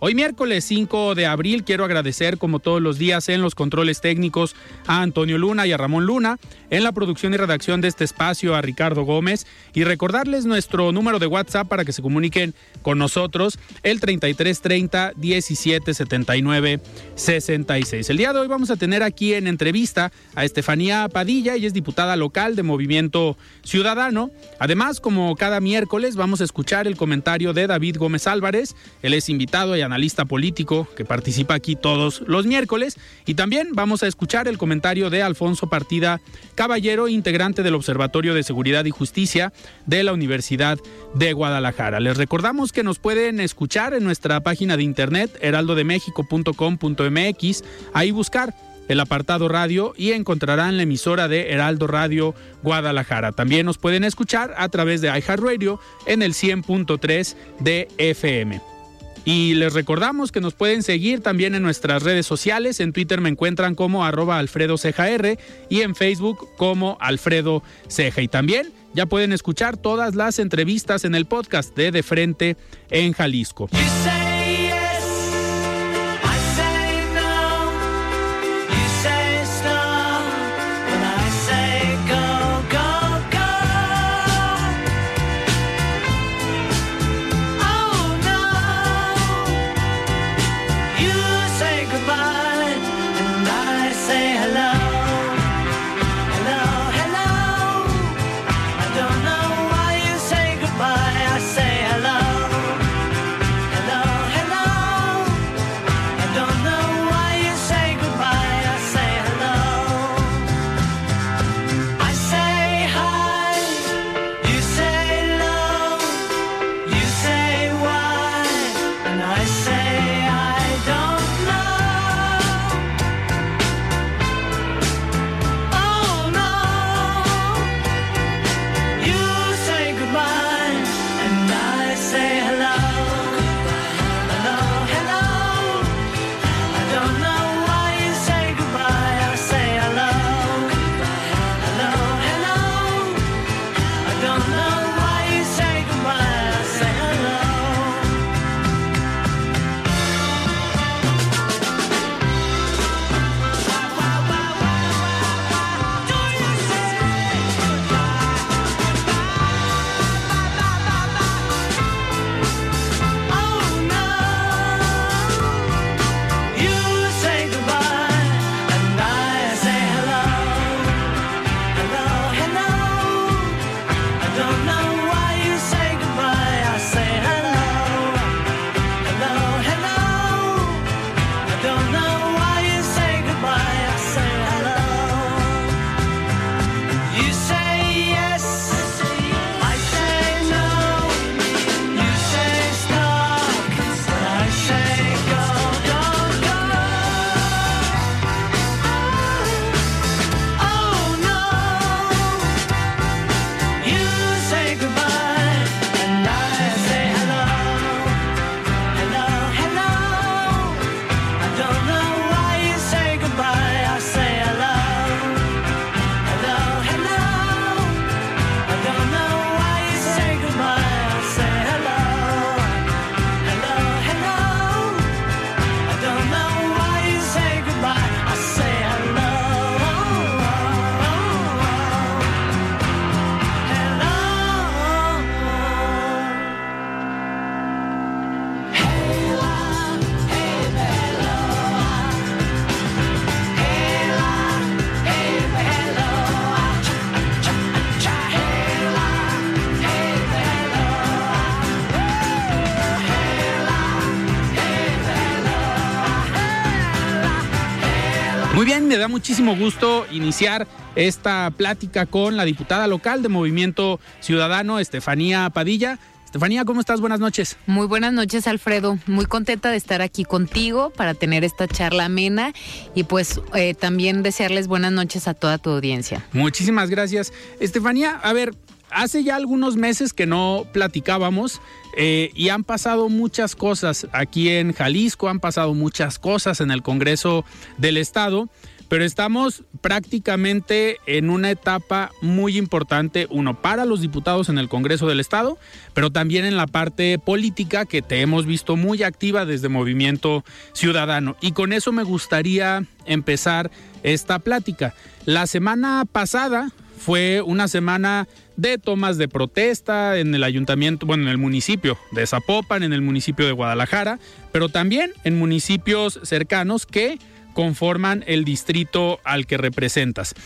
Hoy miércoles 5 de abril quiero agradecer como todos los días en los controles técnicos a Antonio Luna y a Ramón Luna, en la producción y redacción de este espacio a Ricardo Gómez y recordarles nuestro número de WhatsApp para que se comuniquen con nosotros, el 3330 1779 66. El día de hoy vamos a tener aquí en entrevista a Estefanía Padilla, ella es diputada local de Movimiento Ciudadano. Además, como cada miércoles, vamos a escuchar el comentario de David Gómez Álvarez, él es invitado y analista político que participa aquí todos los miércoles. Y también vamos a escuchar el comentario de Alfonso Partida Caballero, integrante del Observatorio de Seguridad y Justicia de la Universidad de Guadalajara. Les recordamos que nos pueden escuchar en nuestra página de internet heraldodemexico.com.mx, ahí buscar el apartado radio y encontrarán la emisora de Heraldo Radio Guadalajara. También nos pueden escuchar a través de iHeartRadio en el 100.3 de FM. Y les recordamos que nos pueden seguir también en nuestras redes sociales. En Twitter me encuentran como arroba Alfredo y en Facebook como Alfredo Ceja. Y también ya pueden escuchar todas las entrevistas en el podcast de De Frente en Jalisco. Me da muchísimo gusto iniciar esta plática con la diputada local de Movimiento Ciudadano, Estefanía Padilla. Estefanía, ¿cómo estás? Buenas noches. Muy buenas noches, Alfredo. Muy contenta de estar aquí contigo para tener esta charla amena y pues eh, también desearles buenas noches a toda tu audiencia. Muchísimas gracias. Estefanía, a ver, hace ya algunos meses que no platicábamos eh, y han pasado muchas cosas aquí en Jalisco, han pasado muchas cosas en el Congreso del Estado pero estamos prácticamente en una etapa muy importante, uno, para los diputados en el Congreso del Estado, pero también en la parte política que te hemos visto muy activa desde Movimiento Ciudadano. Y con eso me gustaría empezar esta plática. La semana pasada fue una semana de tomas de protesta en el ayuntamiento, bueno, en el municipio de Zapopan, en el municipio de Guadalajara, pero también en municipios cercanos que conforman el distrito al que representas.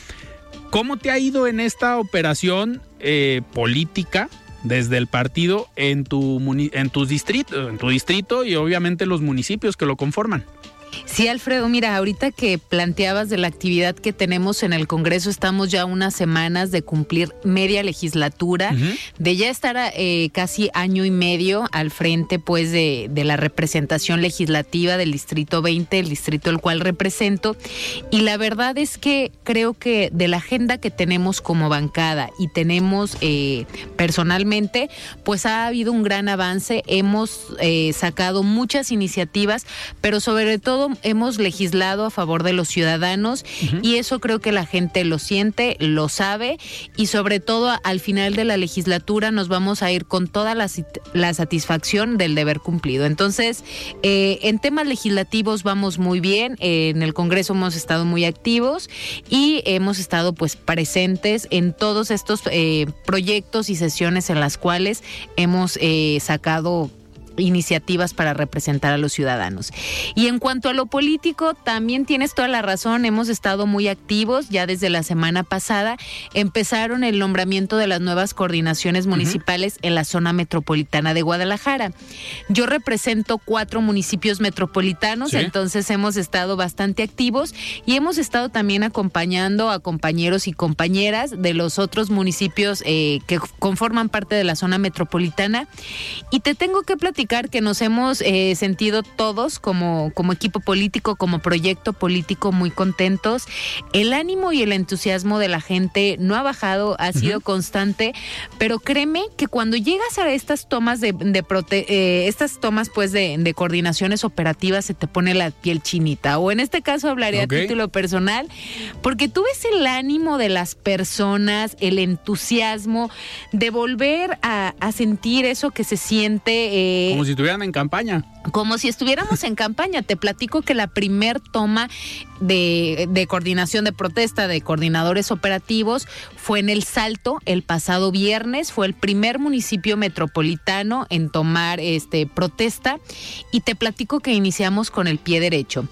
¿Cómo te ha ido en esta operación eh, política desde el partido en tu, en, en tu distrito y obviamente los municipios que lo conforman? Sí, Alfredo, mira, ahorita que planteabas de la actividad que tenemos en el Congreso, estamos ya unas semanas de cumplir media legislatura, de ya estar eh, casi año y medio al frente pues de, de, la representación legislativa del Distrito 20, el distrito el cual represento. Y la verdad es que creo que de la agenda que tenemos como bancada y tenemos eh, personalmente, pues ha habido un gran avance, hemos eh, sacado muchas iniciativas, pero sobre todo hemos legislado a favor de los ciudadanos y eso creo que la gente lo siente, lo sabe y sobre todo al final de la legislatura nos vamos a ir con toda la, satisfacción del deber cumplido. Entonces, eh, en temas legislativos vamos muy bien, en el Congreso hemos estado muy activos y hemos estado pues presentes en todos estos eh, proyectos y sesiones en las cuales hemos eh, sacado iniciativas para representar a los ciudadanos. Y en cuanto a lo político, también tienes toda la razón, hemos estado muy activos, ya desde la semana pasada empezaron el nombramiento de las nuevas coordinaciones municipales en la zona metropolitana de Guadalajara. Yo represento cuatro municipios metropolitanos, entonces hemos estado bastante activos y hemos estado también acompañando a compañeros y compañeras de los otros municipios eh, que conforman parte de la zona metropolitana. Y te tengo que platicar que nos hemos eh, sentido todos como, como equipo político, como proyecto político muy contentos. El ánimo y el entusiasmo de la gente no ha bajado, ha sido constante, pero créeme que cuando llegas a estas tomas de, de eh, estas tomas pues de, de, coordinaciones operativas se te pone la piel chinita. O en este caso hablaré a título personal, porque tú ves el ánimo de las personas, el entusiasmo de volver a, a sentir eso que se siente. Eh, como si estuvieran en campaña. Como si estuviéramos en campaña. Te platico que la primer toma de, de, coordinación de protesta de coordinadores operativos fue en El Salto el pasado viernes. Fue el primer municipio metropolitano en tomar este protesta. Y te platico que iniciamos con el pie derecho.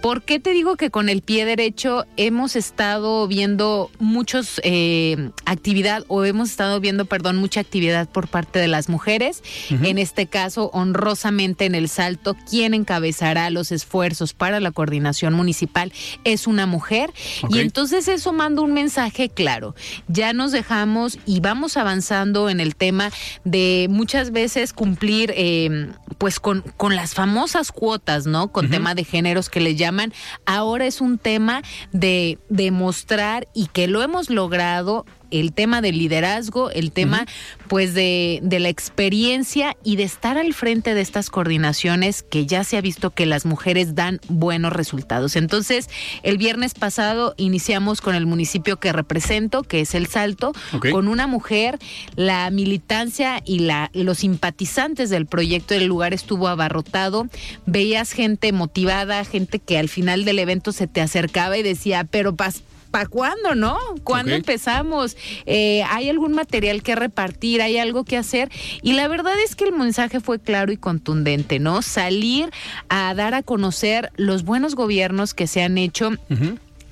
¿Por qué te digo que con el pie derecho hemos estado viendo muchos eh, actividad o hemos estado viendo, perdón, mucha actividad por parte de las mujeres? En este caso, honrosamente en el Salto, quien encabezará los esfuerzos para la coordinación municipal es una mujer. Y entonces eso manda un mensaje claro. Ya nos dejamos y vamos avanzando en el tema de muchas veces cumplir eh, pues con, con las famosas cuotas, ¿no? Con tema de géneros que le llaman ahora es un tema de demostrar y que lo hemos logrado el tema del liderazgo, el tema pues de, de, la experiencia y de estar al frente de estas coordinaciones que ya se ha visto que las mujeres dan buenos resultados. Entonces, el viernes pasado iniciamos con el municipio que represento, que es El Salto, con una mujer, la militancia y la, los simpatizantes del proyecto del lugar estuvo abarrotado, veías gente motivada, gente que al final del evento se te acercaba y decía, pero pas ¿para cuándo, no? ¿Cuándo empezamos? Eh, ¿Hay algún material que repartir? ¿Hay algo que hacer? Y la verdad es que el mensaje fue claro y contundente, ¿no? Salir a dar a conocer los buenos gobiernos que se han hecho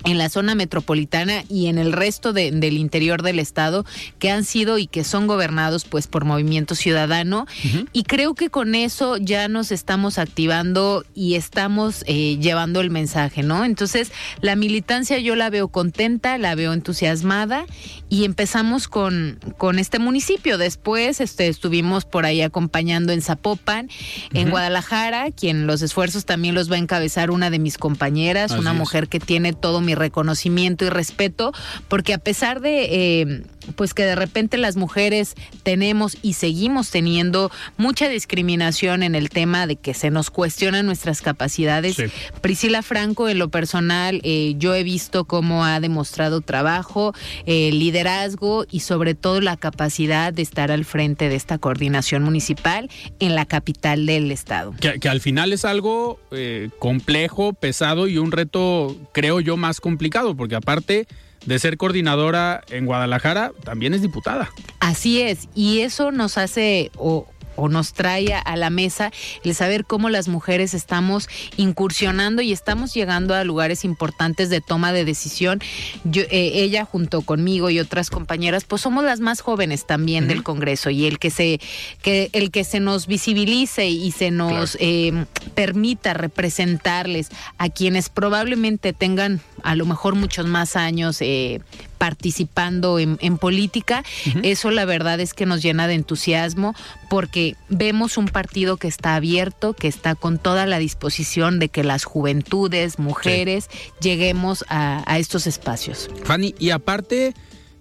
en la zona metropolitana y en el resto del interior del estado que han sido y que son gobernados pues por Movimiento Ciudadano y creo que con eso ya nos estamos activando y estamos eh, llevando el mensaje, ¿no? Entonces la militancia yo la veo contenta, la veo entusiasmada y empezamos con, con este municipio. Después este, estuvimos por ahí acompañando en Zapopan, en Guadalajara, quien los esfuerzos también los va a encabezar una de mis compañeras, una mujer que tiene todo mi reconocimiento y respeto, porque a pesar de eh, pues que de repente las mujeres tenemos y seguimos teniendo mucha discriminación en el tema de que se nos cuestionan nuestras capacidades. Priscila Franco, en lo personal, eh, yo he visto cómo ha demostrado trabajo, eh, liderazgo y sobre todo la capacidad de estar al frente de esta coordinación municipal en la capital del estado. Que, al final es algo eh, complejo, pesado y un reto, creo yo, más complicado, porque aparte de ser coordinadora en Guadalajara, también es diputada. Así es, y eso nos hace o, o nos trae a la mesa el saber cómo las mujeres estamos incursionando y estamos llegando a lugares importantes de toma de decisión. Yo, eh, ella junto conmigo y otras compañeras, pues somos las más jóvenes también del Congreso y el que se que el que se nos visibilice y se nos eh, permita representarles a quienes probablemente tengan a lo mejor muchos más años eh, participando en, política. Eso la verdad es que nos llena de entusiasmo porque vemos un partido que está abierto, que está con toda la disposición de que las juventudes, mujeres, lleguemos a, estos espacios. Fanny, y aparte,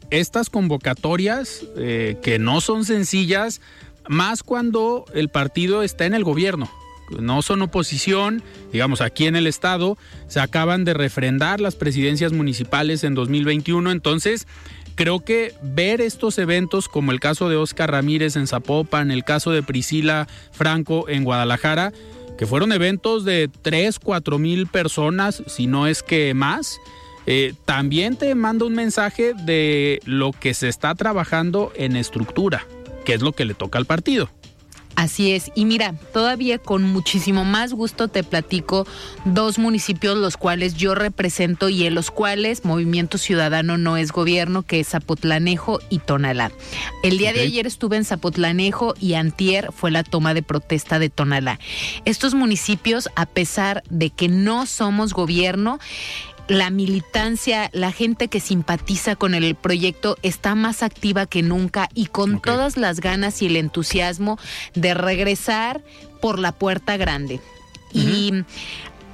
estas convocatorias eh, que no son sencillas, más cuando el partido está en el gobierno no son oposición, digamos, aquí en el estado se acaban de refrendar las presidencias municipales en 2021, entonces creo que ver estos eventos como el caso de Oscar Ramírez en Zapopan, el caso de Priscila Franco en Guadalajara, que fueron eventos de 3, 4 mil personas, si no es que más, eh, también te manda un mensaje de lo que se está trabajando en estructura, que es lo que le toca al partido. Así es. Y mira, todavía con muchísimo más gusto te platico dos municipios los cuales yo represento y en los cuales Movimiento Ciudadano no es gobierno, que es Zapotlanejo y Tonalá. El día de ayer estuve en Zapotlanejo y antier fue la toma de protesta de Tonalá. Estos municipios, a pesar de que no somos gobierno, la militancia, la gente que simpatiza con el proyecto está más activa que nunca y con todas las ganas y el entusiasmo de regresar por la puerta grande. Y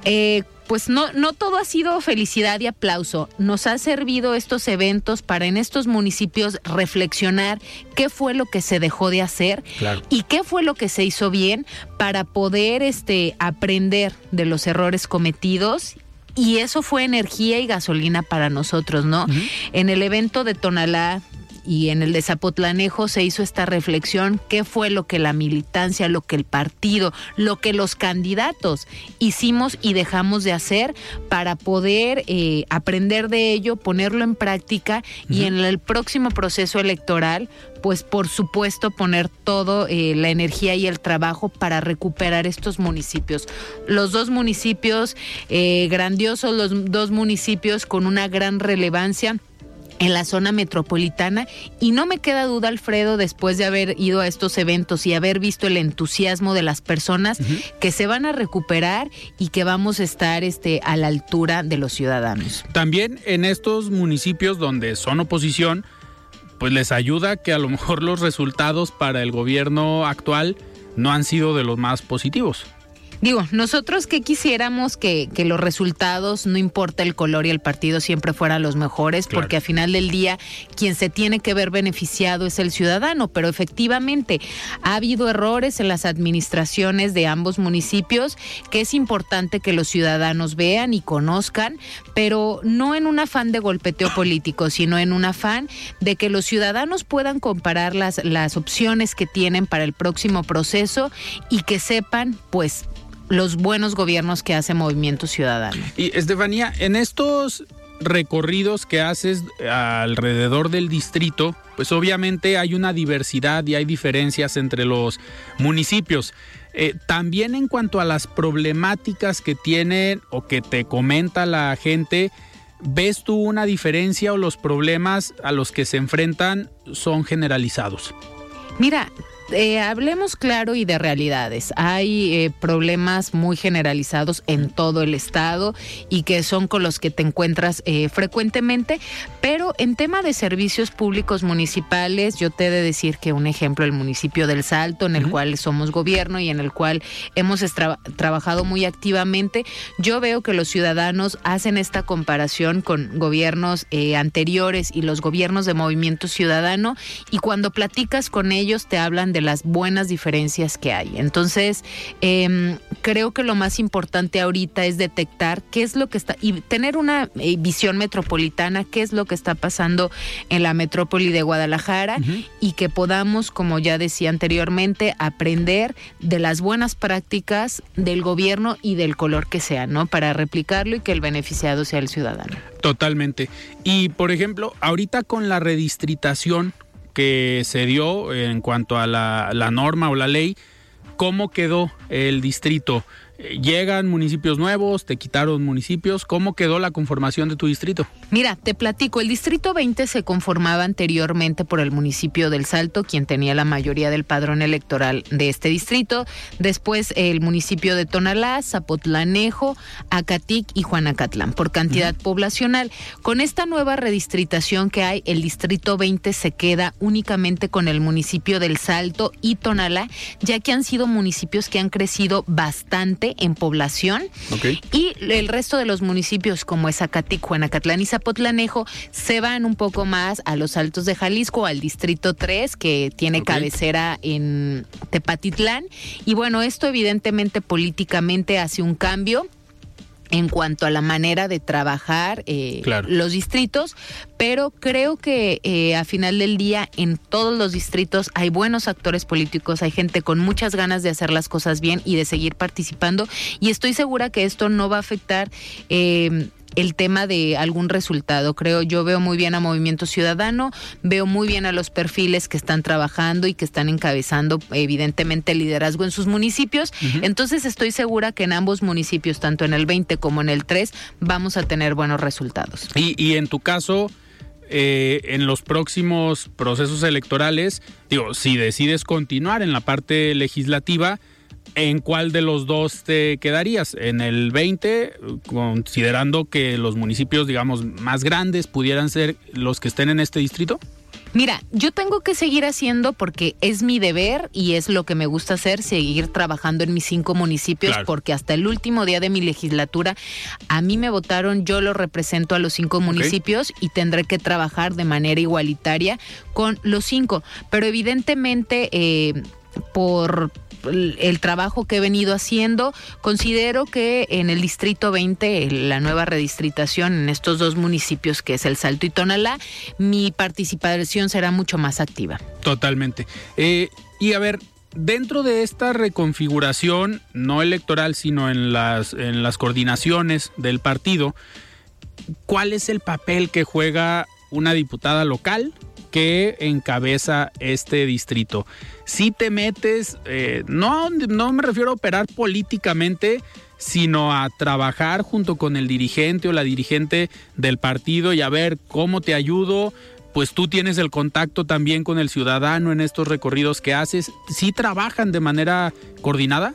eh, pues no, no todo ha sido felicidad y aplauso. Nos ha servido estos eventos para en estos municipios reflexionar qué fue lo que se dejó de hacer y qué fue lo que se hizo bien para poder este, aprender de los errores cometidos y eso fue energía y gasolina para nosotros, ¿no? En el evento de Tonalá y en el de Zapotlanejo se hizo esta reflexión, qué fue lo que la militancia, lo que el partido, lo que los candidatos hicimos y dejamos de hacer para poder eh, aprender de ello, ponerlo en práctica y en el próximo proceso electoral pues por supuesto poner todo eh, la energía y el trabajo para recuperar estos municipios. Los dos municipios eh, grandiosos, los dos municipios con una gran relevancia en la zona metropolitana y no me queda duda Alfredo después de haber ido a estos eventos y haber visto el entusiasmo de las personas que se van a recuperar y que vamos a estar este a la altura de los ciudadanos. También en estos municipios donde son oposición pues les ayuda que a lo mejor los resultados para el gobierno actual no han sido de los más positivos. Digo, nosotros que quisiéramos que, que, los resultados, no importa el color y el partido, siempre fueran los mejores, porque al final del día quien se tiene que ver beneficiado es el ciudadano, pero efectivamente ha habido errores en las administraciones de ambos municipios que es importante que los ciudadanos vean y conozcan, pero no en un afán de golpeteo político, sino en un afán de que los ciudadanos puedan comparar las, las opciones que tienen para el próximo proceso y que sepan, pues, los buenos gobiernos que hace Movimiento Ciudadano. Y Estefanía, en estos recorridos que haces alrededor del distrito, pues obviamente hay una diversidad y hay diferencias entre los municipios. Eh, también en cuanto a las problemáticas que tienen o que te comenta la gente, ¿ves tú una diferencia o los problemas a los que se enfrentan son generalizados? Mira, eh, hablemos claro y de realidades. Hay eh, problemas muy generalizados en todo el estado y que son con los que te encuentras eh, frecuentemente, pero en tema de servicios públicos municipales, yo te he de decir que un ejemplo, el municipio del Salto, en el cual somos gobierno y en el cual hemos trabajado muy activamente, yo veo que los ciudadanos hacen esta comparación con gobiernos anteriores y los gobiernos de movimiento ciudadano y cuando platicas con ellos te hablan de las buenas diferencias que hay. Entonces, em, creo que lo más importante ahorita es detectar qué es lo que está y tener una eh, visión metropolitana, qué es lo que está pasando en la metrópoli de Guadalajara y que podamos, como ya decía anteriormente, aprender de las buenas prácticas del gobierno y del color que sea, ¿no? Para replicarlo y que el beneficiado sea el ciudadano. Totalmente. Y, por ejemplo, ahorita con la redistritación, que se dio en cuanto a la, la norma o la ley, ¿cómo quedó el distrito? Llegan municipios nuevos, te quitaron municipios. ¿Cómo quedó la conformación de tu distrito? Mira, te platico, el distrito 20 se conformaba anteriormente por el municipio del Salto, quien tenía la mayoría del padrón electoral de este distrito. Después el municipio de Tonalá, Zapotlanejo, Acatic y Juanacatlán, por cantidad poblacional. Con esta nueva redistritación que hay, el distrito 20 se queda únicamente con el municipio del Salto y Tonalá, ya que han sido municipios que han crecido bastante en población. Y el resto de los municipios como es Acatic, Juanacatlán y Zapotlanejo se van un poco más a los altos de Jalisco, al distrito 3 que tiene cabecera en Tepatitlán. Y bueno, esto evidentemente políticamente hace un cambio en cuanto a la manera de trabajar eh, los distritos, pero creo que eh, a final del día en todos los distritos hay buenos actores políticos, hay gente con muchas ganas de hacer las cosas bien y de seguir participando y estoy segura que esto no va a afectar eh, el tema de algún resultado. Creo, yo veo muy bien a Movimiento Ciudadano, veo muy bien a los perfiles que están trabajando y que están encabezando evidentemente el liderazgo en sus municipios. Entonces estoy segura que en ambos municipios, tanto en el 20 como en el 3, vamos a tener buenos resultados. Y, y en tu caso... Eh, en los próximos procesos electorales, digo, si decides continuar en la parte legislativa, ¿En cuál de los dos te quedarías? ¿En el 20, considerando que los municipios, digamos, más grandes pudieran ser los que estén en este distrito? Mira, yo tengo que seguir haciendo porque es mi deber y es lo que me gusta hacer, seguir trabajando en mis cinco municipios, porque hasta el último día de mi legislatura a mí me votaron, yo lo represento a los cinco municipios y tendré que trabajar de manera igualitaria con los cinco. Pero evidentemente, eh, por el trabajo que he venido haciendo, considero que en el Distrito 20, la nueva redistritación en estos dos municipios que es el Salto y Tonalá, mi participación será mucho más activa. Totalmente. Eh, y a ver, dentro de esta reconfiguración, no electoral, sino en las, en las coordinaciones del partido, ¿cuál es el papel que juega una diputada local que encabeza este distrito. Si te metes, eh, no, no me refiero a operar políticamente, sino a trabajar junto con el dirigente o la dirigente del partido y a ver cómo te ayudo. Pues tú tienes el contacto también con el ciudadano en estos recorridos que haces. ¿Sí trabajan de manera coordinada?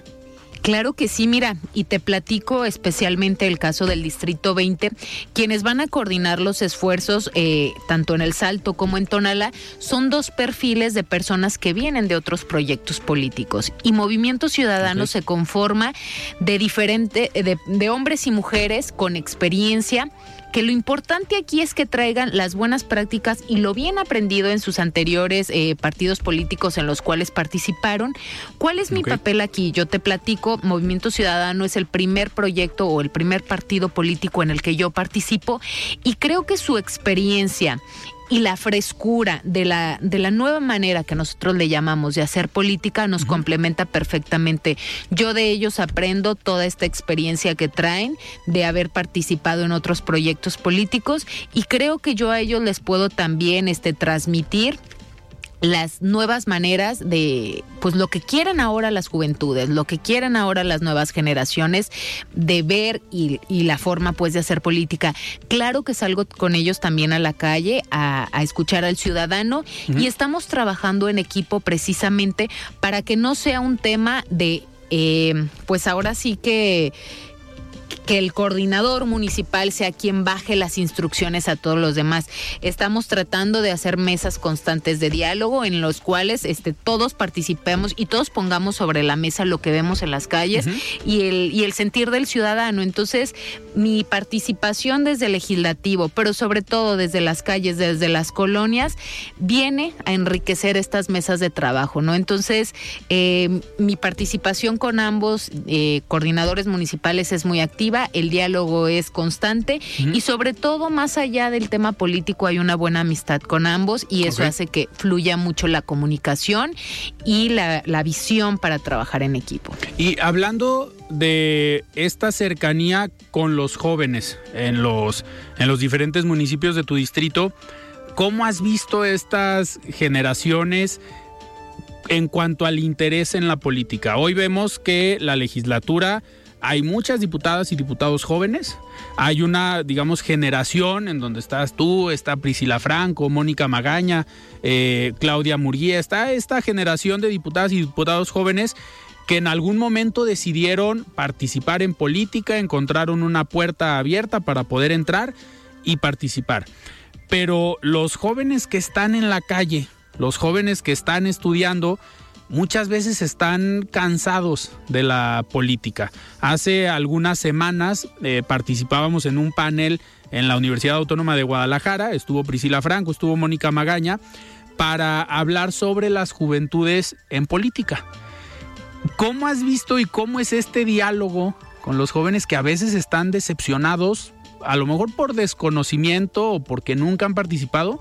Claro que sí, mira, y te platico especialmente el caso del Distrito 20, quienes van a coordinar los esfuerzos eh, tanto en El Salto como en Tonala, son dos perfiles de personas que vienen de otros proyectos políticos. Y Movimiento Ciudadano se conforma de diferente, de, de hombres y mujeres con experiencia que lo importante aquí es que traigan las buenas prácticas y lo bien aprendido en sus anteriores eh, partidos políticos en los cuales participaron. ¿Cuál es mi papel aquí? Yo te platico, Movimiento Ciudadano es el primer proyecto o el primer partido político en el que yo participo y creo que su experiencia y la frescura de la, de la nueva manera que nosotros le llamamos de hacer política nos complementa perfectamente. Yo de ellos aprendo toda esta experiencia que traen de haber participado en otros proyectos políticos y creo que yo a ellos les puedo también este, transmitir las nuevas maneras de, pues lo que quieren ahora las juventudes, lo que quieren ahora las nuevas generaciones de ver y, la forma pues de hacer política. Claro que salgo con ellos también a la calle a, escuchar al ciudadano y estamos trabajando en equipo precisamente para que no sea un tema de, eh, pues ahora sí que que el coordinador municipal sea quien baje las instrucciones a todos los demás. Estamos tratando de hacer mesas constantes de diálogo en los cuales este, todos participemos y todos pongamos sobre la mesa lo que vemos en las calles y, el, y el sentir del ciudadano. Entonces, mi participación desde el legislativo, pero sobre todo desde las calles, desde las colonias, viene a enriquecer estas mesas de trabajo, ¿no? Entonces, eh, mi participación con ambos eh, coordinadores municipales es muy activa el diálogo es constante y sobre todo más allá del tema político hay una buena amistad con ambos y eso hace que fluya mucho la comunicación y la, la visión para trabajar en equipo. Y hablando de esta cercanía con los jóvenes en los, en los diferentes municipios de tu distrito, ¿cómo has visto estas generaciones? en cuanto al interés en la política. Hoy vemos que la legislatura hay muchas diputadas y diputados jóvenes. Hay una, digamos, generación en donde estás tú, está Priscila Franco, Mónica Magaña, eh, Claudia Murguía. Está esta generación de diputadas y diputados jóvenes que en algún momento decidieron participar en política, encontraron una puerta abierta para poder entrar y participar. Pero los jóvenes que están en la calle, los jóvenes que están estudiando, muchas veces están cansados de la política. Hace algunas semanas eh, participábamos en un panel en la Universidad Autónoma de Guadalajara, estuvo Priscila Franco, estuvo Mónica Magaña, para hablar sobre las juventudes en política. ¿Cómo has visto y cómo es este diálogo con los jóvenes que a veces están decepcionados, a lo mejor por desconocimiento o porque nunca han participado,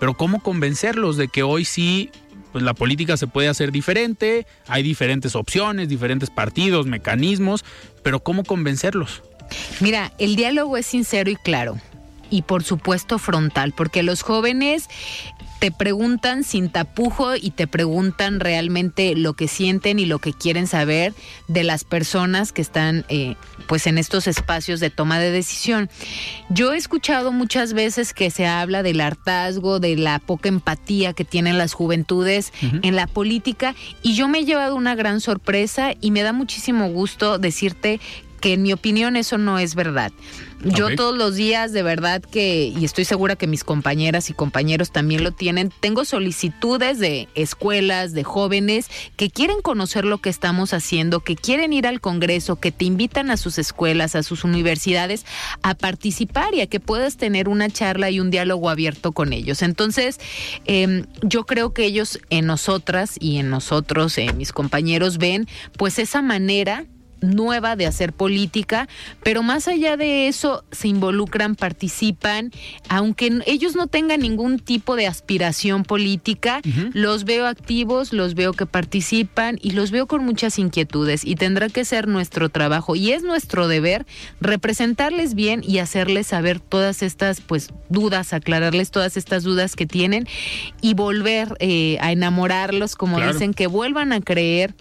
pero cómo convencerlos de que hoy sí pues la política se puede hacer diferente, hay diferentes opciones, diferentes partidos, mecanismos, pero ¿cómo convencerlos? Mira, el diálogo es sincero y claro y por supuesto frontal, porque los jóvenes te preguntan sin tapujo y te preguntan realmente lo que sienten y lo que quieren saber de las personas que están eh, pues en estos espacios de toma de decisión. Yo he escuchado muchas veces que se habla del hartazgo, de la poca empatía que tienen las juventudes en la política y yo me he llevado una gran sorpresa y me da muchísimo gusto decirte que en mi opinión eso no es verdad. Yo todos los días, de verdad que, y estoy segura que mis compañeras y compañeros también lo tienen, tengo solicitudes de escuelas, de jóvenes que quieren conocer lo que estamos haciendo, que quieren ir al Congreso, que te invitan a sus escuelas, a sus universidades a participar y a que puedas tener una charla y un diálogo abierto con ellos. Entonces, em, yo creo que ellos en nosotras y en nosotros, en mis compañeros, ven pues esa manera nueva de hacer política, pero más allá de eso se involucran, participan, aunque ellos no tengan ningún tipo de aspiración política, los veo activos, los veo que participan y los veo con muchas inquietudes y tendrá que ser nuestro trabajo y es nuestro deber representarles bien y hacerles saber todas estas pues dudas, aclararles todas estas dudas que tienen y volver eh, a enamorarlos, como dicen, que vuelvan a creer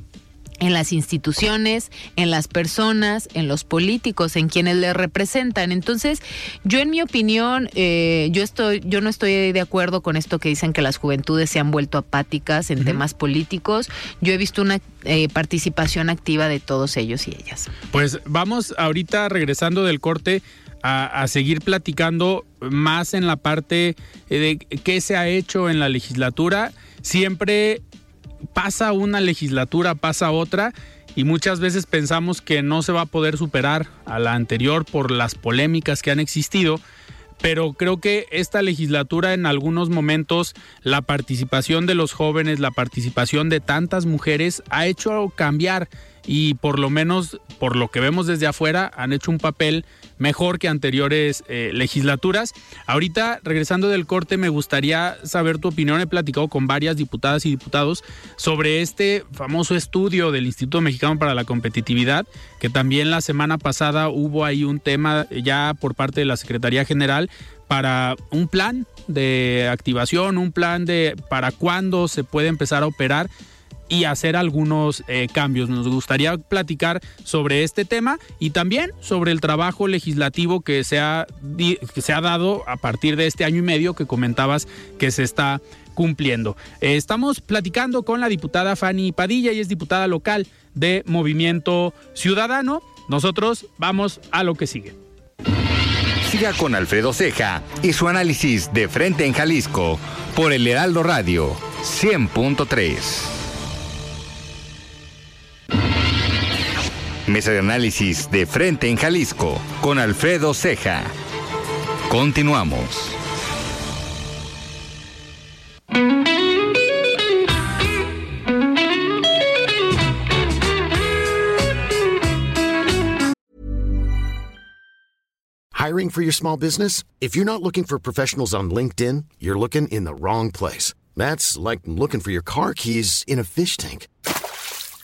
en las instituciones, en las personas, en los políticos, en quienes le representan. Entonces, yo en mi opinión, eh, yo estoy, yo no estoy de acuerdo con esto que dicen que las juventudes se han vuelto apáticas en temas políticos. Yo he visto una eh, participación activa de todos ellos y ellas. Pues vamos ahorita regresando del corte. A, a, seguir platicando más en la parte de qué se ha hecho en la legislatura. Siempre pasa una legislatura, pasa otra y muchas veces pensamos que no se va a poder superar a la anterior por las polémicas que han existido, pero creo que esta legislatura en algunos momentos la participación de los jóvenes, la participación de tantas mujeres ha hecho cambiar y por lo menos por lo que vemos desde afuera han hecho un papel mejor que anteriores eh, legislaturas. Ahorita, regresando del corte, me gustaría saber tu opinión. He platicado con varias diputadas y diputados sobre este famoso estudio del Instituto Mexicano para la Competitividad, que también la semana pasada hubo ahí un tema ya por parte de la Secretaría General para un plan de activación, un plan de para cuándo se puede empezar a operar y hacer algunos eh, cambios. Nos gustaría platicar sobre este tema y también sobre el trabajo legislativo que se ha, que se ha dado a partir de este año y medio que comentabas que se está cumpliendo. Eh, estamos platicando con la diputada Fanny Padilla y es diputada local de Movimiento Ciudadano. Nosotros vamos a lo que sigue. Siga con Alfredo Ceja y su análisis de frente en Jalisco por el Heraldo Radio 100.3. Mesa de análisis de frente en Jalisco con Alfredo Ceja. Continuamos. Hiring for your small business? If you're not looking for professionals on LinkedIn, you're looking in the wrong place. That's like looking for your car keys in a fish tank.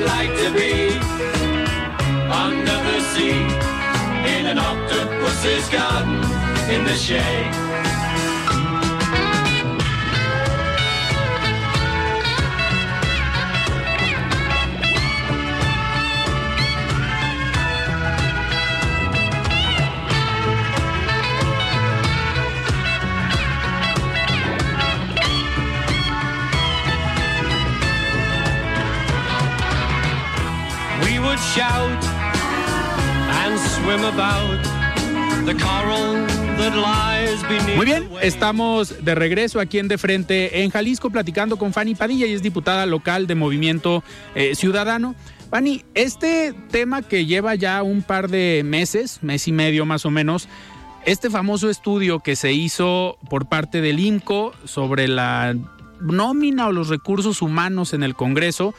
I'd like to be under the sea in an octopus's garden in the shade. Shout and swim about the coral that lies beneath Muy bien, estamos de regreso aquí en De Frente en Jalisco platicando con Fanny Padilla y es diputada local de Movimiento eh, Ciudadano. Fanny, este tema que lleva ya un par de meses, mes y medio más o menos, este famoso estudio que se hizo por parte del IMCO sobre la nómina o los recursos humanos en el Congreso,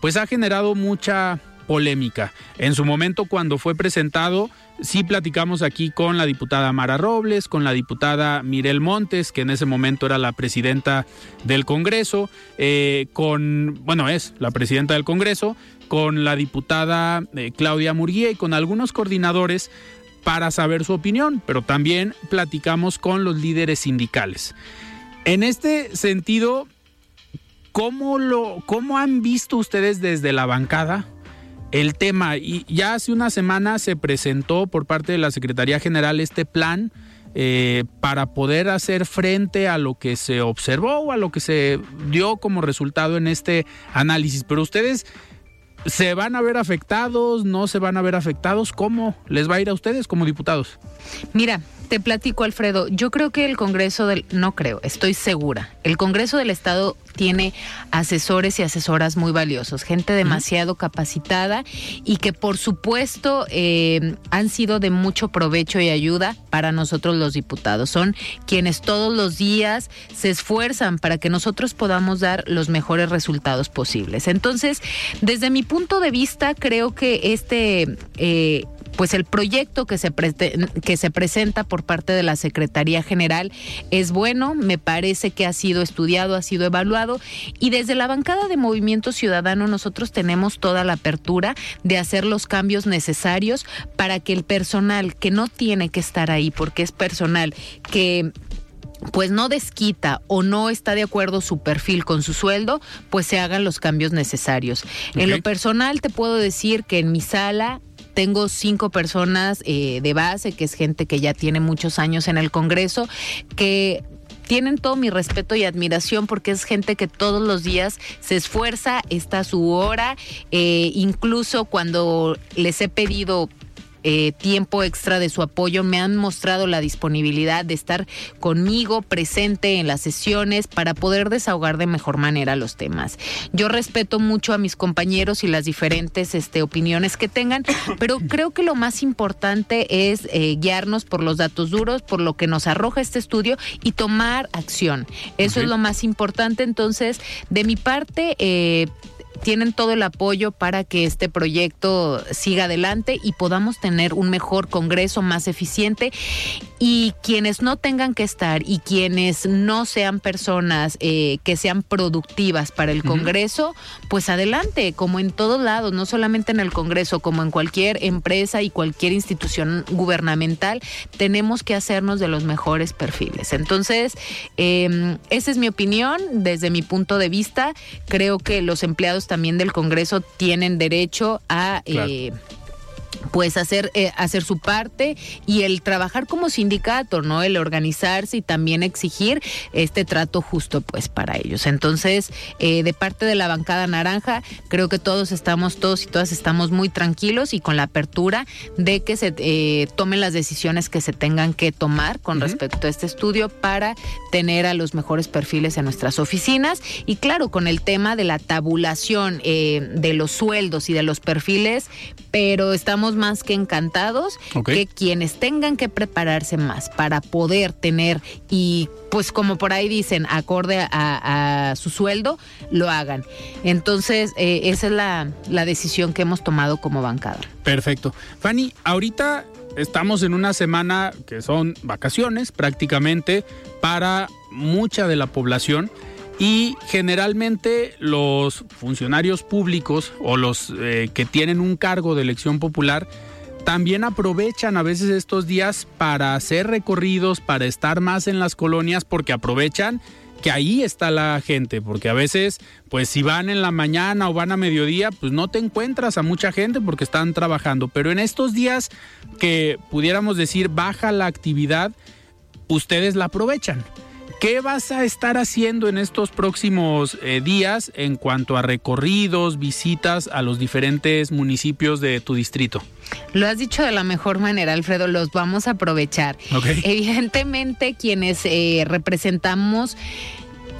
pues ha generado mucha polémica. En su momento cuando fue presentado, sí platicamos aquí con la diputada Mara Robles, con la diputada Mirel Montes, que en ese momento era la presidenta del Congreso, eh, con, bueno, es la presidenta del Congreso, con la diputada eh, Claudia Murguía y con algunos coordinadores para saber su opinión, pero también platicamos con los líderes sindicales. En este sentido, ¿cómo, lo, cómo han visto ustedes desde la bancada el tema? Y ya hace una semana se presentó por parte de la Secretaría General este plan eh, para poder hacer frente a lo que se observó o a lo que se dio como resultado en este análisis. Pero ustedes ¿Se van a ver afectados? ¿No se van a ver afectados? ¿Cómo les va a ir a ustedes como diputados? Mira, te platico, Alfredo. Yo creo que el Congreso del. No creo, estoy segura. El Congreso del Estado tiene asesores y asesoras muy valiosos, gente demasiado capacitada y que, por supuesto, eh, han sido de mucho provecho y ayuda para nosotros los diputados. Son quienes todos los días se esfuerzan para que nosotros podamos dar los mejores resultados posibles. Entonces, desde mi punto de vista, creo que este. Eh, pues el proyecto que se, que se presenta por parte de la Secretaría General es bueno, me parece que ha sido estudiado, ha sido evaluado y desde la bancada de Movimiento Ciudadano nosotros tenemos toda la apertura de hacer los cambios necesarios para que el personal que no tiene que estar ahí, porque es personal que pues no desquita o no está de acuerdo su perfil con su sueldo, pues se hagan los cambios necesarios. En lo personal te puedo decir que en mi sala tengo cinco personas eh, de base, que es gente que ya tiene muchos años en el Congreso, que tienen todo mi respeto y admiración porque es gente que todos los días se esfuerza, está a su hora, eh, incluso cuando les he pedido eh, tiempo extra de su apoyo, me han mostrado la disponibilidad de estar conmigo presente en las sesiones para poder desahogar de mejor manera los temas. Yo respeto mucho a mis compañeros y las diferentes este, opiniones que tengan, pero creo que lo más importante es eh, guiarnos por los datos duros, por lo que nos arroja este estudio y tomar acción. Eso es lo más importante. Entonces, de mi parte, eh, tienen todo el apoyo para que este proyecto siga adelante y podamos tener un mejor Congreso más eficiente y quienes no tengan que estar y quienes no sean personas eh, que sean productivas para el Congreso, pues adelante, como en todos lados, no solamente en el Congreso, como en cualquier empresa y cualquier institución gubernamental, tenemos que hacernos de los mejores perfiles. Entonces, eh, esa es mi opinión desde mi punto de vista. Creo que los empleados también del Congreso tienen derecho a... Eh, pues hacer eh, hacer su parte y el trabajar como sindicato, ¿no? El organizarse y también exigir este trato justo pues para ellos. Entonces, eh, de parte de la bancada naranja, creo que todos estamos todos y todas estamos muy tranquilos y con la apertura de que se eh, tomen las decisiones que se tengan que tomar con respecto a este estudio para tener a los mejores perfiles en nuestras oficinas y claro, con el tema de la tabulación de los sueldos y de los perfiles, pero estamos más que encantados que quienes tengan que prepararse más para poder tener y pues como por ahí dicen, acorde a, su sueldo, lo hagan. Entonces, eh, esa es la, la decisión que hemos tomado como bancada. Perfecto. Fanny, ahorita estamos en una semana que son vacaciones prácticamente para mucha de la población y generalmente los funcionarios públicos o los eh, que tienen un cargo de elección popular también aprovechan a veces estos días para hacer recorridos, para estar más en las colonias, porque aprovechan que ahí está la gente, porque a veces, pues si van en la mañana o van a mediodía, pues no te encuentras a mucha gente porque están trabajando. Pero en estos días que pudiéramos decir baja la actividad, ustedes la aprovechan. ¿Qué vas a estar haciendo en estos próximos eh, días en cuanto a recorridos, visitas a los diferentes municipios de tu distrito? Lo has dicho de la mejor manera, Alfredo, los vamos a aprovechar. Evidentemente, quienes eh, representamos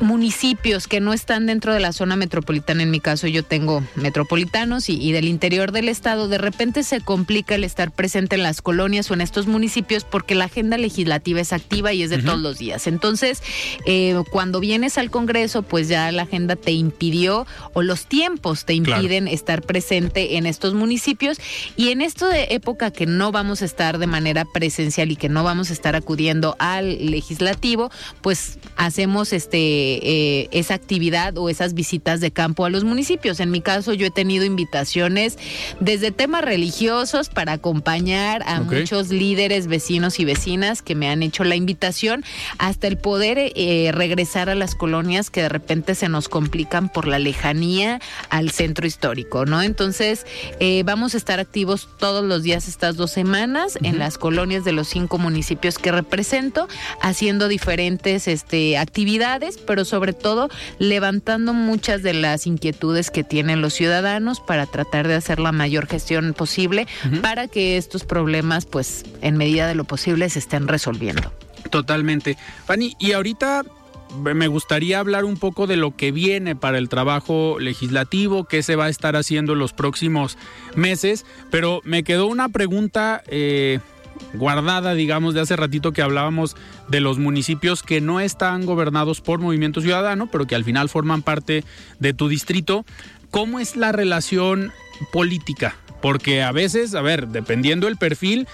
municipios que no están dentro de la zona metropolitana, en mi caso yo tengo metropolitanos y, del interior del estado, de repente se complica el estar presente en las colonias o en estos municipios porque la agenda legislativa es activa y es de todos los días. Entonces, eh, cuando vienes al Congreso, pues ya la agenda te impidió o los tiempos te impiden estar presente en estos municipios. Y en esto de época que no vamos a estar de manera presencial y que no vamos a estar acudiendo al legislativo, pues hacemos este eh, esa actividad o esas visitas de campo a los municipios. En mi caso, yo he tenido invitaciones desde temas religiosos para acompañar a muchos líderes, vecinos y vecinas que me han hecho la invitación, hasta el poder eh, regresar a las colonias que de repente se nos complican por la lejanía al centro histórico, ¿no? Entonces, eh, vamos a estar activos todos los días estas dos semanas en las colonias de los cinco municipios que represento, haciendo diferentes este, actividades, pero sobre todo levantando muchas de las inquietudes que tienen los ciudadanos para tratar de hacer la mayor gestión posible para que estos problemas, pues, en medida de lo posible, se estén resolviendo. Totalmente. Fanny, y ahorita me gustaría hablar un poco de lo que viene para el trabajo legislativo, qué se va a estar haciendo en los próximos meses, pero me quedó una pregunta eh, guardada, digamos, de hace ratito que hablábamos de los municipios que no están gobernados por Movimiento Ciudadano, pero que al final forman parte de tu distrito. ¿Cómo es la relación política porque a veces, a ver, dependiendo el perfil,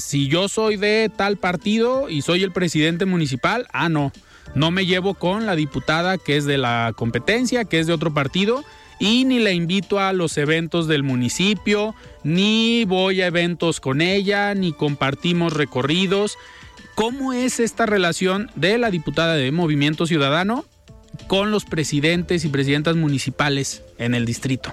si yo soy de tal partido y soy el presidente municipal, ah, no, no me llevo con la diputada que es de la competencia, que es de otro partido, y ni la invito a los eventos del municipio, ni voy a eventos con ella, ni compartimos recorridos. ¿Cómo es esta relación de la diputada de Movimiento Ciudadano con los presidentes y presidentas municipales en el distrito?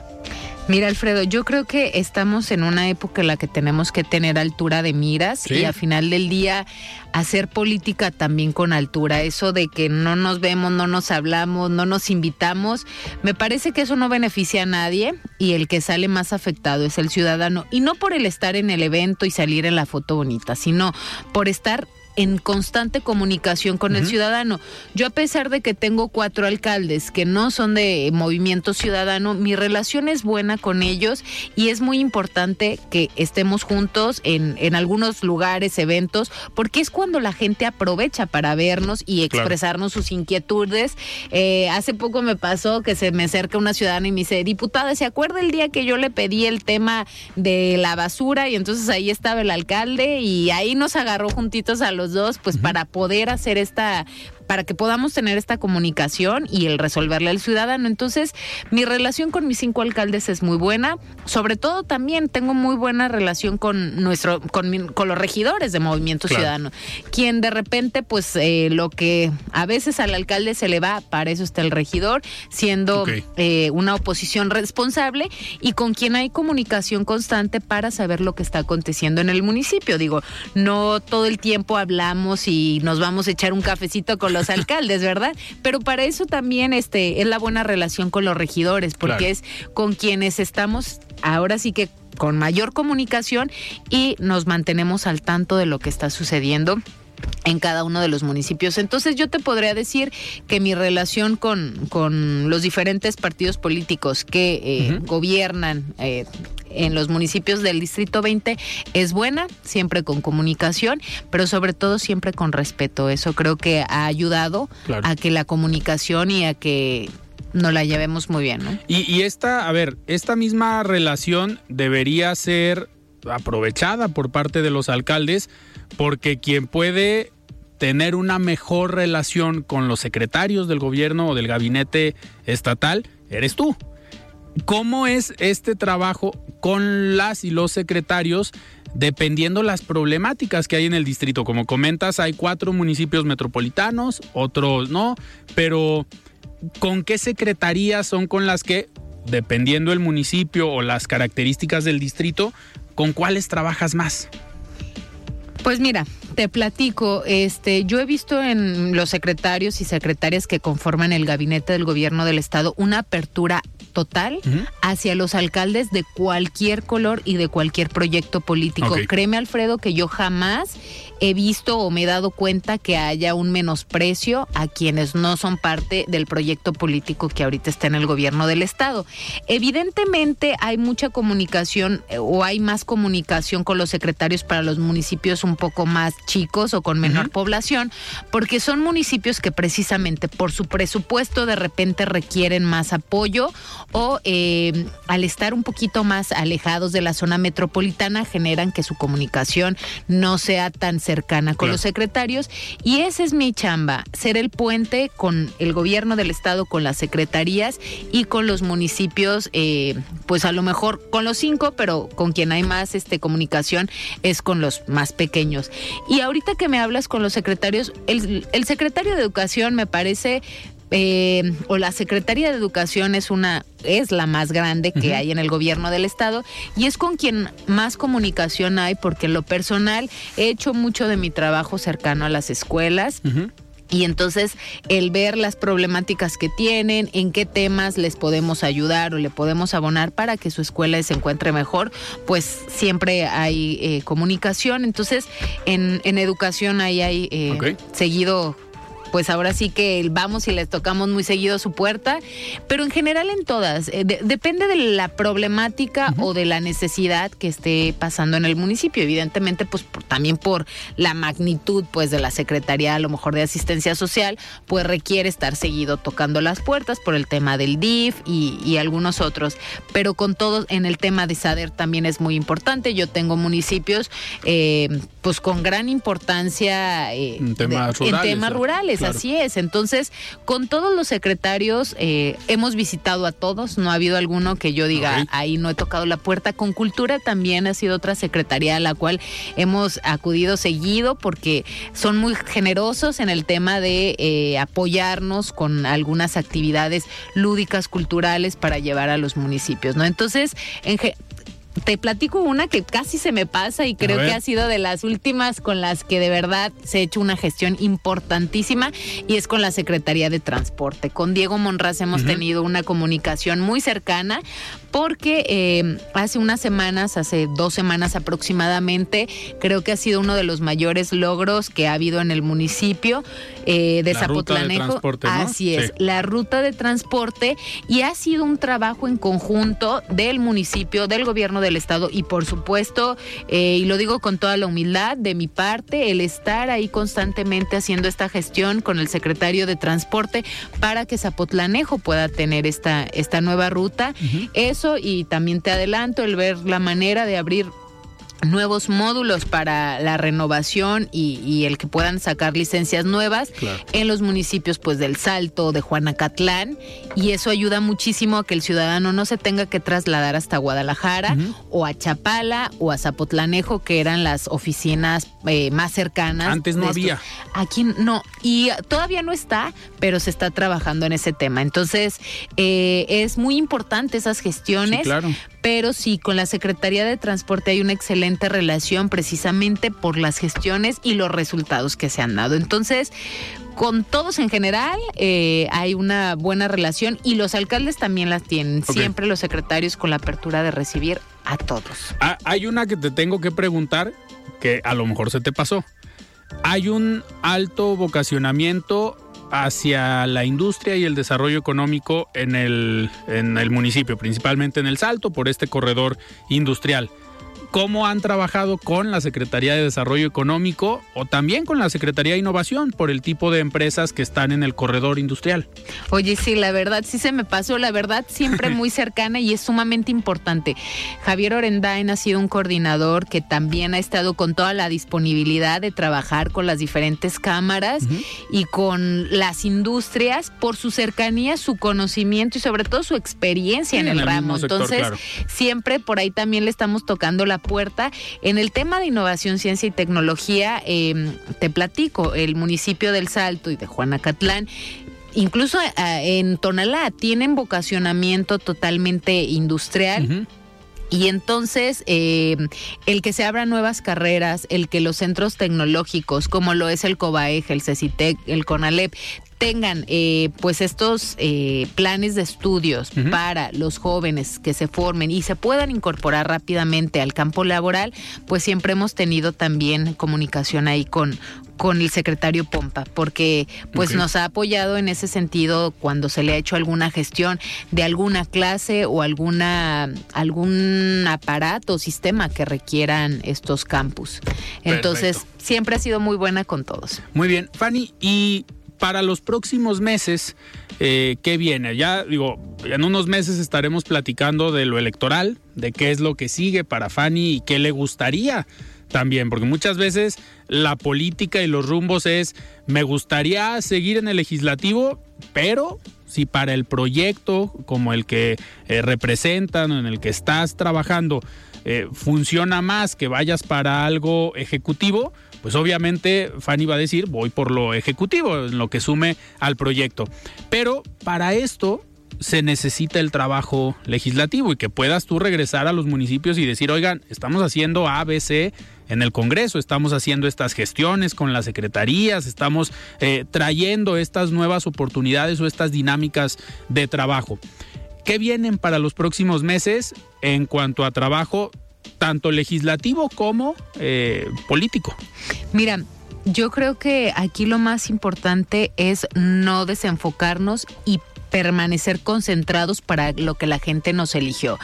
Mira, Alfredo, yo creo que estamos en una época en la que tenemos que tener altura de miras y al final del día hacer política también con altura. Eso de que no nos vemos, no nos hablamos, no nos invitamos, me parece que eso no beneficia a nadie y el que sale más afectado es el ciudadano. Y no por el estar en el evento y salir en la foto bonita, sino por estar en constante comunicación con el ciudadano. Yo a pesar de que tengo cuatro alcaldes que no son de movimiento ciudadano, mi relación es buena con ellos y es muy importante que estemos juntos en, en algunos lugares, eventos, porque es cuando la gente aprovecha para vernos y expresarnos sus inquietudes. Eh, hace poco me pasó que se me acerca una ciudadana y me dice, diputada, ¿se acuerda el día que yo le pedí el tema de la basura? Y entonces ahí estaba el alcalde y ahí nos agarró juntitos a los los dos, pues para poder hacer esta para que podamos tener esta comunicación y el resolverle al ciudadano. Entonces, mi relación con mis cinco alcaldes es muy buena. Sobre todo también tengo muy buena relación con nuestro, con, con los regidores de Movimiento Ciudadano, quien de repente, pues eh, lo que a veces al alcalde se le va, para eso está el regidor, siendo eh, una oposición responsable y con quien hay comunicación constante para saber lo que está aconteciendo en el municipio. Digo, no todo el tiempo hablamos y nos vamos a echar un cafecito con los alcaldes, ¿verdad? Pero para eso también este, es la buena relación con los regidores, porque es con quienes estamos ahora sí que con mayor comunicación y nos mantenemos al tanto de lo que está sucediendo en cada uno de los municipios. Entonces yo te podría decir que mi relación con, con los diferentes partidos políticos que eh, gobiernan eh, en los municipios del Distrito 20 es buena, siempre con comunicación, pero sobre todo siempre con respeto. Eso creo que ha ayudado a que la comunicación y a que nos la llevemos muy bien. ¿no? Y, y esta, a ver, esta misma relación debería ser aprovechada por parte de los alcaldes porque quien puede tener una mejor relación con los secretarios del gobierno o del gabinete estatal eres tú. ¿Cómo es este trabajo con las y los secretarios dependiendo las problemáticas que hay en el distrito? Como comentas, hay cuatro municipios metropolitanos, otros no, pero ¿con qué secretarías son con las que, dependiendo el municipio o las características del distrito, con cuáles trabajas más? Pues mira, te platico, este, yo he visto en los secretarios y secretarias que conforman el gabinete del gobierno del estado una apertura total hacia los alcaldes de cualquier color y de cualquier proyecto político. Créeme, Alfredo, que yo jamás he visto o me he dado cuenta que haya un menosprecio a quienes no son parte del proyecto político que ahorita está en el gobierno del estado. Evidentemente hay mucha comunicación eh, o hay más comunicación con los secretarios para los municipios un poco más chicos o con menor población, porque son municipios que precisamente por su presupuesto de repente requieren más apoyo o eh, al estar un poquito más alejados de la zona metropolitana generan que su comunicación no sea tan cercana con los secretarios y esa es mi chamba, ser el puente con el gobierno del estado, con las secretarías y con los municipios, eh, pues a lo mejor con los cinco, pero con quien hay más este, comunicación es con los más pequeños. Y ahorita que me hablas con los secretarios, el, el secretario de Educación me parece eh, o la Secretaría de Educación es una es la más grande que hay en el gobierno del estado y es con quien más comunicación hay porque en lo personal he hecho mucho de mi trabajo cercano a las escuelas. Y entonces el ver las problemáticas que tienen, en qué temas les podemos ayudar o le podemos abonar para que su escuela se encuentre mejor, pues siempre hay eh, comunicación. Entonces en, en educación ahí hay eh, seguido pues ahora sí que vamos y les tocamos muy seguido su puerta, pero en general en todas, eh, depende de la problemática o de la necesidad que esté pasando en el municipio, evidentemente pues también por la magnitud pues de la Secretaría a lo mejor de Asistencia Social, pues requiere estar seguido tocando las puertas por el tema del DIF y, algunos otros, pero con todo en el tema de SADER también es muy importante, yo tengo municipios eh, pues con gran importancia eh, en temas rurales así es. Entonces, con todos los secretarios eh, hemos visitado a todos, no ha habido alguno que yo diga, ahí no he tocado la puerta. Con Cultura también ha sido otra secretaría a la cual hemos acudido seguido porque son muy generosos en el tema de eh, apoyarnos con algunas actividades lúdicas, culturales para llevar a los municipios, ¿no? Entonces, en, te platico una que casi se me pasa y creo que ha sido de las últimas con las que de verdad se ha hecho una gestión importantísima y es con la Secretaría de Transporte. Con Diego Monraz hemos tenido una comunicación muy cercana porque eh, hace unas semanas, hace dos semanas aproximadamente, creo que ha sido uno de los mayores logros que ha habido en el municipio eh, de Zapotlanejo. Así es, la ruta de transporte y ha sido un trabajo en conjunto del municipio, del gobierno del estado y por supuesto, eh, y lo digo con toda la humildad de mi parte, el estar ahí constantemente haciendo esta gestión con el secretario de transporte para que Zapotlanejo pueda tener esta, esta nueva ruta. Y también te adelanto el ver la manera de abrir nuevos módulos para la renovación y, el que puedan sacar licencias nuevas en los municipios pues del Salto, de Juanacatlán y eso ayuda muchísimo a que el ciudadano no se tenga que trasladar hasta Guadalajara o a Chapala o a Zapotlanejo que eran las oficinas eh, más cercanas. Antes no había. Aquí no y todavía no está, pero se está trabajando en ese tema. Entonces eh, es muy importante esas gestiones. claro pero sí, con la Secretaría de Transporte hay una excelente relación precisamente por las gestiones y los resultados que se han dado. Entonces, con todos en general eh, hay una buena relación y los alcaldes también las tienen. Siempre los secretarios con la apertura de recibir a todos. Ah, hay una que te tengo que preguntar que a lo mejor se te pasó. Hay un alto vocacionamiento hacia la industria y el desarrollo económico en el, en el municipio, principalmente en el Salto, por este corredor industrial cómo han trabajado con la Secretaría de Desarrollo Económico o también con la Secretaría de Innovación por el tipo de empresas que están en el corredor industrial. Oye, sí, la verdad sí se me pasó, la verdad siempre muy cercana y es sumamente importante. Javier Orendain ha sido un coordinador que también ha estado con toda la disponibilidad de trabajar con las diferentes cámaras y con las industrias por su cercanía, su conocimiento y sobre todo su experiencia en, el, ramo. Entonces, siempre por ahí también le estamos tocando la puerta. En el tema de innovación, ciencia y tecnología, em, te platico, el municipio del Salto y de Juanacatlán incluso eh, en Tonalá tienen vocacionamiento totalmente industrial. Y entonces, em, el que se abran nuevas carreras, el que los centros tecnológicos, como lo es el COBAEG, el CECITEC, el CONALEP, tengan eh, pues estos eh, planes de estudios para los jóvenes que se formen y se puedan incorporar rápidamente al campo laboral, pues siempre hemos tenido también comunicación ahí con, con el secretario Pompa, porque pues nos ha apoyado en ese sentido cuando se le ha hecho alguna gestión de alguna clase o alguna algún aparato o sistema que requieran estos campus. Entonces, Perfecto. siempre ha sido muy buena con todos. Muy bien, Fanny, y para los próximos meses, eh, ¿qué viene? Ya digo, en unos meses estaremos platicando de lo electoral, de qué es lo que sigue para Fanny y qué le gustaría también, porque muchas veces la política y los rumbos es, me gustaría seguir en el legislativo, pero si para el proyecto como el que eh, representan o en el que estás trabajando eh, funciona más que vayas para algo ejecutivo, pues obviamente Fanny va a decir voy por lo ejecutivo, en lo que sume al proyecto. Pero para esto se necesita el trabajo legislativo y que puedas tú regresar a los municipios y decir, oigan, estamos haciendo ABC en el Congreso, estamos haciendo estas gestiones con las secretarías, estamos eh, trayendo estas nuevas oportunidades o estas dinámicas de trabajo. ¿Qué vienen para los próximos meses en cuanto a trabajo, tanto legislativo como eh, político? Mira, yo creo que aquí lo más importante es no desenfocarnos y permanecer concentrados para lo que la gente nos eligió.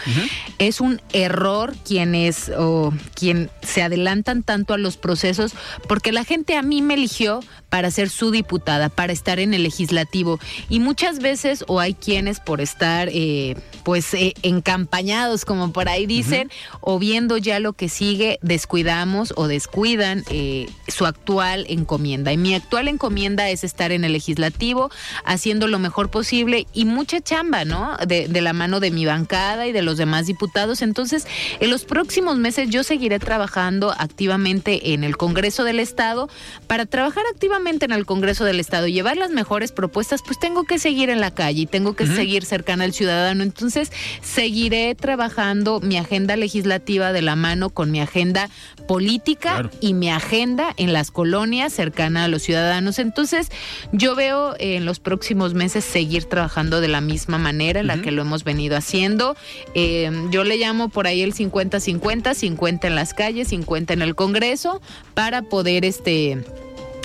Es un error quienes o quien se adelantan tanto a los procesos porque la gente a mí me eligió para ser su diputada, para estar en el legislativo y muchas veces o hay quienes por estar eh, pues eh, encampañados como por ahí dicen o viendo ya lo que sigue descuidamos o descuidan eh, su actual encomienda y mi actual encomienda es estar en el legislativo haciendo lo mejor posible y mucha chamba, ¿no? De, de la mano de mi bancada y de los demás diputados. Entonces, en los próximos meses yo seguiré trabajando activamente en el Congreso del Estado. Para trabajar activamente en el Congreso del Estado llevar las mejores propuestas, pues tengo que seguir en la calle y tengo que seguir cercana al ciudadano. Entonces, seguiré trabajando mi agenda legislativa de la mano con mi agenda política Claro. y mi agenda en las colonias cercana a los ciudadanos. Entonces, yo veo en los próximos meses seguir trabajando de la misma manera en la que lo hemos venido haciendo. Eh, yo le llamo por ahí el 50-50, 50 en las calles, 50 en el Congreso, para poder este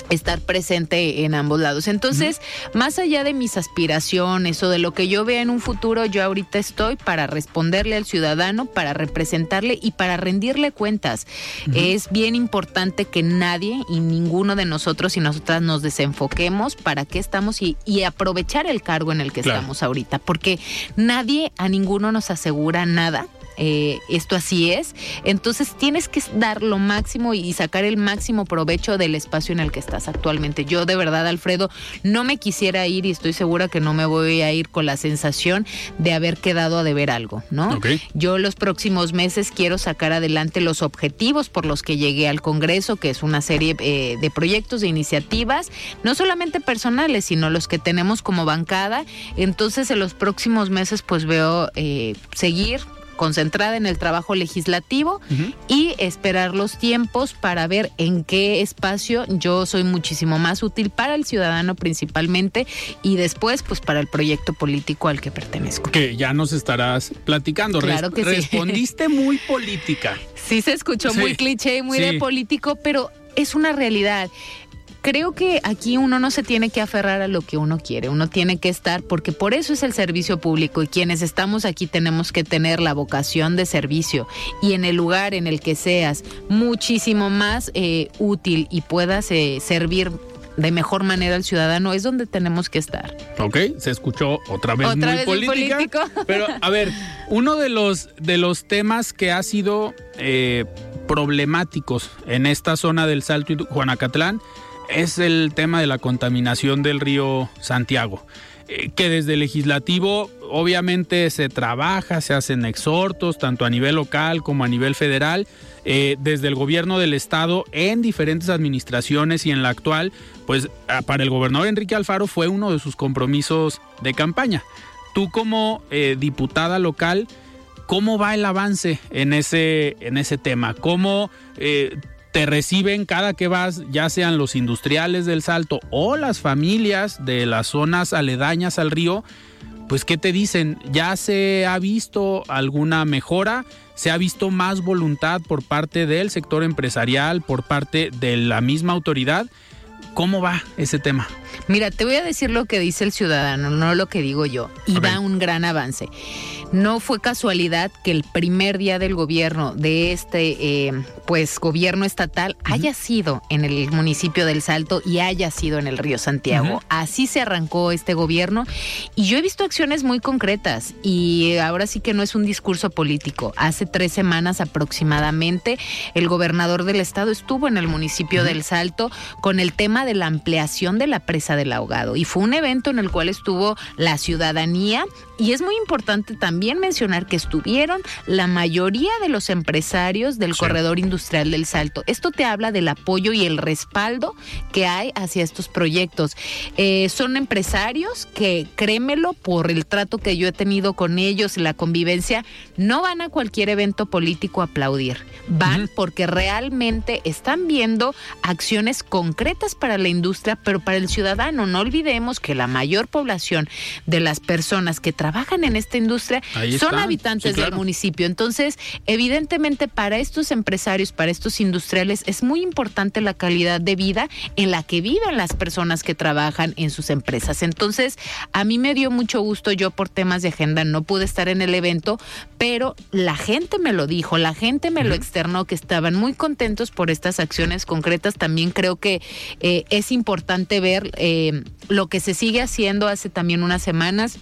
estar presente en ambos lados. Entonces, más allá de mis aspiraciones o de lo que yo vea en un futuro, yo ahorita estoy para responderle al ciudadano, para representarle y para rendirle cuentas. Es bien importante que nadie y ninguno de nosotros y nosotras nos desenfoquemos para qué estamos y, y aprovechar el cargo en el que Claro. estamos ahorita, porque nadie a ninguno nos asegura nada. Eh, esto así es. Entonces tienes que dar lo máximo y sacar el máximo provecho del espacio en el que estás actualmente. Yo de verdad, Alfredo, no me quisiera ir y estoy segura que no me voy a ir con la sensación de haber quedado a deber algo, ¿no? Yo los próximos meses quiero sacar adelante los objetivos por los que llegué al Congreso, que es una serie eh, de proyectos, de iniciativas, no solamente personales, sino los que tenemos como bancada. Entonces, en los próximos meses, pues veo eh, seguir concentrada en el trabajo legislativo y esperar los tiempos para ver en qué espacio yo soy muchísimo más útil para el ciudadano principalmente y después pues para el proyecto político al que pertenezco. Que ya nos estarás platicando. Claro Res- que sí. Respondiste muy política. Sí se escuchó Sí, muy cliché y muy sí. de político, pero es una realidad. Creo que aquí uno no se tiene que aferrar a lo que uno quiere, uno tiene que estar, porque por eso es el servicio público y quienes estamos aquí tenemos que tener la vocación de servicio y en el lugar en el que seas muchísimo más eh, útil y puedas eh, servir de mejor manera al ciudadano, es donde tenemos que estar. Ok, se escuchó otra vez Otra muy vez política. político. Pero, a ver, uno de los, de los temas que ha sido eh, problemáticos en esta zona del Salto y Juanacatlán es el tema de la contaminación del río Santiago. eh, que desde el legislativo obviamente se trabaja, se hacen exhortos, tanto a nivel local como a nivel federal, eh, desde el gobierno del estado en diferentes administraciones y en la actual, pues para el gobernador Enrique Alfaro fue uno de sus compromisos de campaña. Tú como eh, diputada local, ¿cómo va el avance en ese, en ese tema? ¿Cómo eh, te reciben cada que vas, ya sean los industriales del Salto o las familias de las zonas aledañas al río? Pues, ¿qué te dicen? ¿Ya se ha visto alguna mejora? ¿Se ha visto más voluntad por parte del sector empresarial, por parte de la misma autoridad? ¿Cómo va ese tema? Mira, te voy a decir lo que dice el ciudadano, no lo que digo yo. Y va un gran avance. No fue casualidad que el primer día del gobierno de este eh, pues gobierno estatal haya sido en el municipio del Salto y haya sido en el río Santiago. Así se arrancó este gobierno. Y yo he visto acciones muy concretas y ahora sí que no es un discurso político. Hace tres semanas aproximadamente el gobernador del estado estuvo en el municipio del Salto con el tema de la ampliación de la presa del ahogado. Y fue un evento en el cual estuvo la ciudadanía y es muy importante también mencionar que estuvieron la mayoría de los empresarios del corredor industrial del Salto. Esto te habla del apoyo y el respaldo que hay hacia estos proyectos. Eh, son empresarios que, créemelo, por el trato que yo he tenido con ellos, la convivencia, no van a cualquier evento político a aplaudir. Van porque realmente están viendo acciones concretas para la industria, pero para el ciudadano. No olvidemos que la mayor población de las personas que trabajan en esta industria son habitantes del municipio. Entonces, evidentemente para estos empresarios, para estos industriales, es muy importante la calidad de vida en la que viven las personas que trabajan en sus empresas. Entonces, a mí me dio mucho gusto, yo por temas de agenda no pude estar en el evento, pero la gente me lo dijo, la gente me lo externó, que estaban muy contentos por estas acciones concretas. También creo que eh, es importante ver eh, lo que se sigue haciendo hace también unas semanas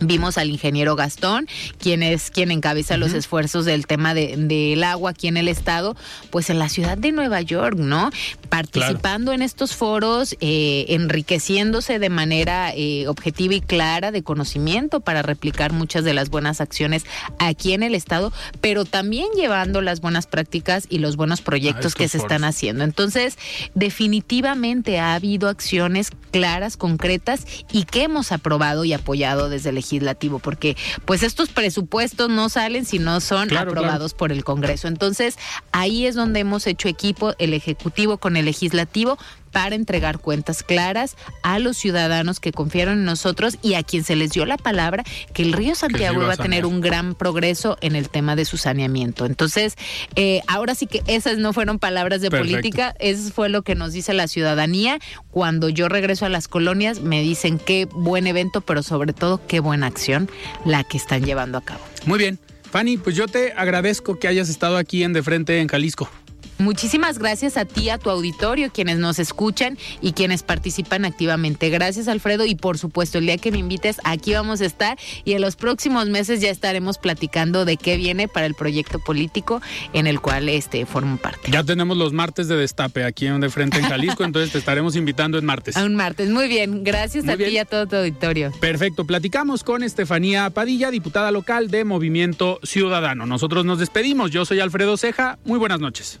Vimos al ingeniero Gastón, quien es quien encabeza los esfuerzos del tema del de, agua aquí en el estado, pues en la ciudad de Nueva York, ¿no? Participando en estos foros, eh, enriqueciéndose de manera eh, objetiva y clara de conocimiento para replicar muchas de las buenas acciones aquí en el estado, pero también llevando las buenas prácticas y los buenos proyectos que se están haciendo. Entonces, definitivamente ha habido acciones claras, concretas y que hemos aprobado y apoyado desde el legislativo, porque pues estos presupuestos no salen si no son aprobados por el Congreso. Entonces, ahí es donde hemos hecho equipo, el Ejecutivo con el Legislativo, para entregar cuentas claras a los ciudadanos que confiaron en nosotros y a quien se les dio la palabra que el río Santiago iba a tener un gran progreso en el tema de su saneamiento. Entonces, eh, ahora sí que esas no fueron palabras de política, eso fue lo que nos dice la ciudadanía. Cuando yo regreso a las colonias, me dicen qué buen evento, pero sobre todo qué buena acción la que están llevando a cabo. Muy bien. Fanny, pues yo te agradezco que hayas estado aquí en De Frente en Jalisco. Muchísimas gracias a ti, a tu auditorio, quienes nos escuchan y quienes participan activamente. Gracias, Alfredo, y por supuesto, el día que me invites, aquí vamos a estar y en los próximos meses ya estaremos platicando de qué viene para el proyecto político en el cual este formo parte. Ya tenemos los martes de destape aquí en de frente en Jalisco, entonces te estaremos invitando en martes. A un martes, muy bien. Gracias a ti y a todo tu auditorio. Perfecto, platicamos con Estefanía Padilla, diputada local de Movimiento Ciudadano. Nosotros nos despedimos. Yo soy Alfredo Ceja. Muy buenas noches.